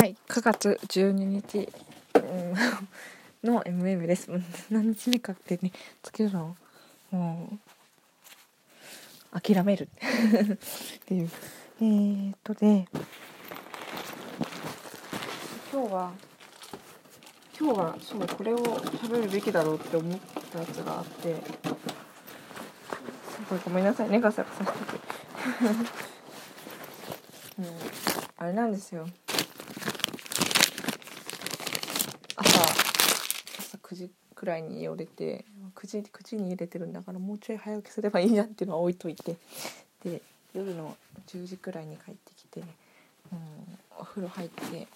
はい、9月12日、うん、の MM です。何日目かってね、つけるの？もう諦める っていう。えー、っとで、今日は、今日はそうこれを喋るべきだろうって思ったやつがあって、すごいごめんなさいね、ガサガサしてて。うん、あれなんですよ。時くらいに寄れて9時 ,9 時に入れてるんだからもうちょい早起きすればいいなっていうのは置いといてで夜の10時くらいに帰ってきて、うん、お風呂入って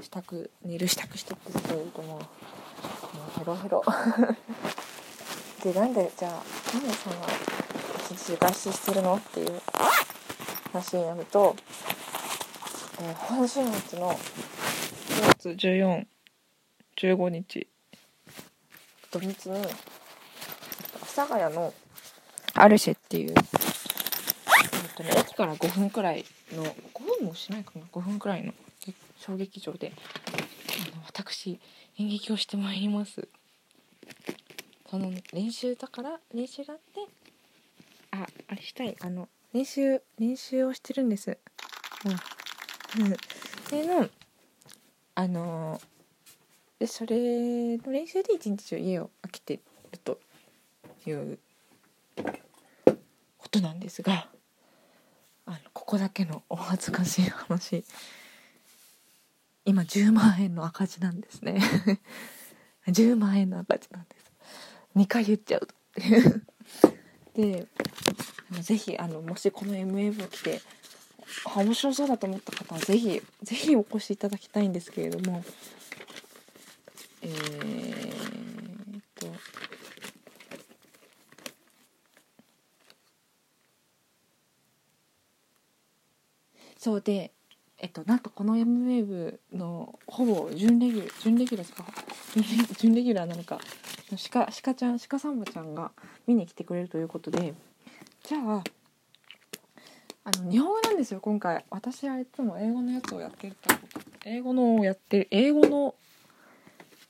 支度寝る支度してってするともう。もうヘロヘロ。でなんでじゃあなんでそんな一日外出してるのっていう話になると、えー今週末の9月14 15日土日に阿佐ヶ谷のアルシェっていう、えっとね、駅から5分くらいの5分もしないかな？5分くらいの小劇場であの私演劇をしてまいります。その練習だから練習があってああれしたい。あの練習練習をしてるんです。うん。うん。でのあのでそれの練習で一日中家を空けてるということなんですがあのここだけのお恥ずかしい話。今10万円の赤字なんですね。10万円の赤字なんです。2回言っちゃうとでぜひあのもしこの MF を着て面白そうだと思った方はぜひぜひお越しいただきたいんですけれどもえーっとそうでえっとなんとこの M ウェーブのほぼ準レギュ準レギュラーですか？準レギュラーなのか鹿鹿ちゃん鹿サンバちゃんが見に来てくれるということでじゃああの日本語なんですよ今回。私はいつも英語のやつをやってると。英語のをやってる英語の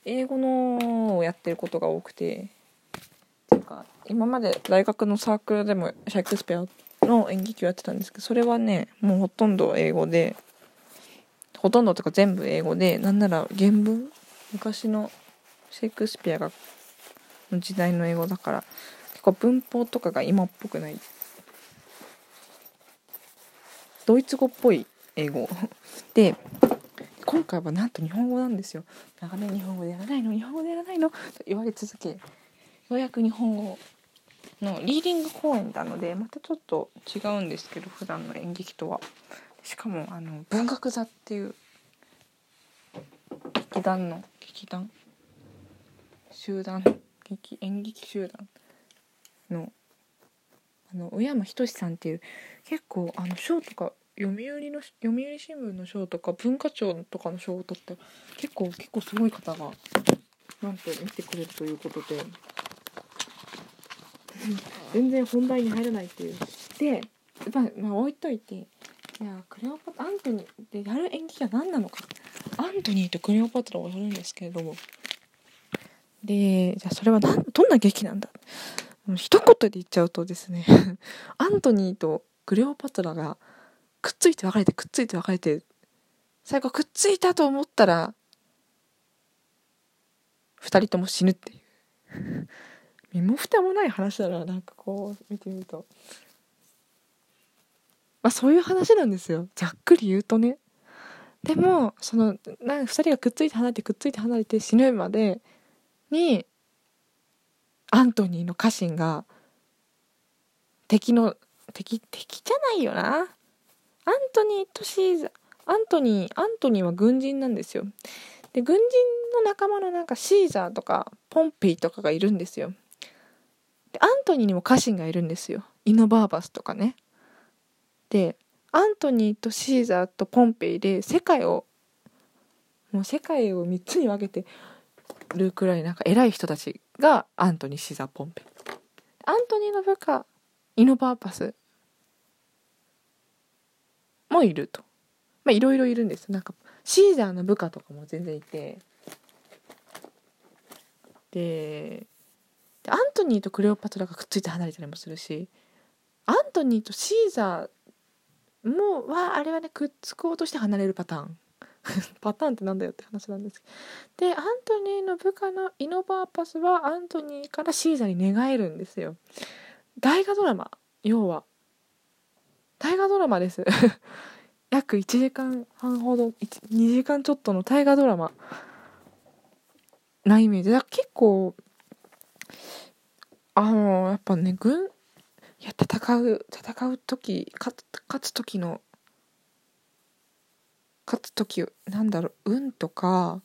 英語のをやってることが多くて。っていうか今まで大学のサークルでもシェイクスピアの演劇をやってたんですけどそれはねもうほとんど英語でほとんどとか全部英語でなんなら原文昔のシェイクスピアがの時代の英語だから結構文法とかが今っぽくない。ドイツ語っぽい英語。で今回はなんと日本語なんですよ。長年日本語でやらないの日本語でやらないのと言われ続けようやく日本語のリーディング公演なのでまたちょっと違うんですけど普段の演劇とは。しかもあの文学座っていう劇団の劇団集団劇演劇集団のあの宇山仁さんっていう結構あの賞とか読売の読売新聞の賞とか文化庁とかの賞を取って結構結構すごい方がなんと見てくれるということで。全然本題に入らないっていう。でまあ、まあ、置いといていやクレオパトアントニーでやる演劇は何なのか。アントニーとクレオパトラをやるんですけれども。でじゃあそれはどんな劇なんだ。一言で言っちゃうとですねアントニーとクレオパトラがくっついて別れてくっついて別れて最後くっついたと思ったら二人とも死ぬっていう。身も蓋もない話だななんかこう見てみると。まあそういう話なんですよ。ざっくり言うとね。でもそのなん2人がくっついて離れてくっついて離れて死ぬまでにアントニーの家臣が敵の敵敵じゃないよな。アントニーとシーザーアントニーアントニーは軍人なんですよ。で軍人の仲間のなんかシーザーとかポンペイとかがいるんですよ。でアントニーにも家臣がいるんですよ。イノバーバスとかね。でアントニーとシーザーとポンペイで世界をもう世界を3つに分けてるくらいなんか偉い人たちがアントニー・シーザー・ポンペイ。アントニーの部下イノバーバス。もいると。まあいろいろいるんです。なんかシーザーの部下とかも全然いて。でアントニーとクレオパトラがくっついて離れたりもするしアントニーとシーザーもはあれはねくっつこうとして離れるパターン。パターンってなんだよって話なんですけど。でアントニーの部下のイノバーパスはアントニーからシーザーに寝返るんですよ。大河ドラマ。要は。大河ドラマです。約1時間半ほど2時間ちょっとの大河ドラマ。なイメージ。だ結構あのやっぱね軍いや戦う戦う時勝つ時の勝つ時なんだろう運とか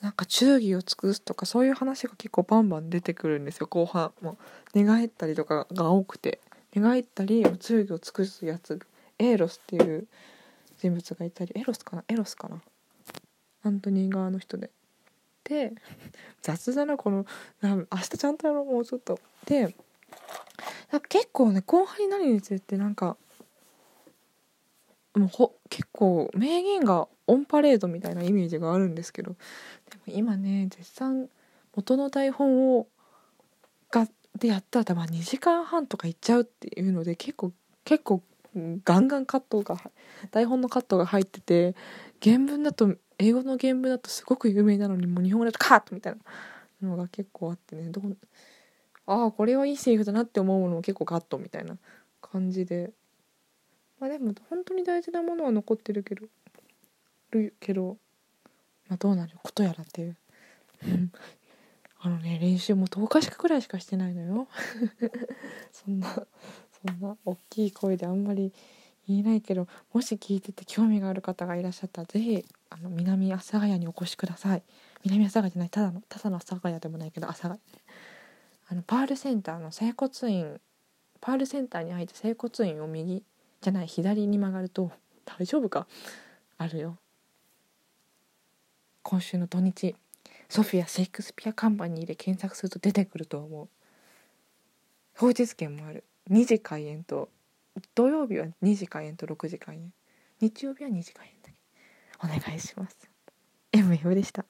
なんか忠義を尽くすとかそういう話が結構バンバン出てくるんですよ。後半も寝返ったりとかが多くて。寝返ったり忠義を尽くすやつエーロスっていう人物がいたり。エロスかな？エロスかな？アントニー側の人で。で雑だなこの明日ちゃんとやろうもうちょっと。で結構ね後半になるにつれてなんかもうほ結構名言がオンパレードみたいなイメージがあるんですけど。でも今ね絶賛元の台本をがでやったらまあ2時間半とかいっちゃうっていうので結構結構ガンガンカットが台本のカットが入ってて原文だと英語の原文だとすごく有名なのにもう日本語だとカットみたいなのが結構あってね。どああこれはいいセリフだなって思うものも結構カットみたいな感じで。まあでも本当に大事なものは残ってるけどるけどまあどうなることやらっていう。あのね練習も10日しかくらいしかしてないのよ。そんなそんな大きい声であんまり言えないけどもし聞いてて興味がある方がいらっしゃったら是非あの南阿佐ヶ谷にお越しください。南阿佐ヶ谷じゃないただのただの阿佐ヶ谷でもないけど阿佐ヶ谷。あのパールセンターの整骨院パールセンターに入って整骨院を右じゃない左に曲がると大丈夫か？あるよ。今週の土日ソフィア・シェイクスピア・カンパニーで検索すると出てくると思う。当日券もある。2時開演と土曜日は2時開演と6時開演。日曜日は2時開演だけ。お願いします。MF でした。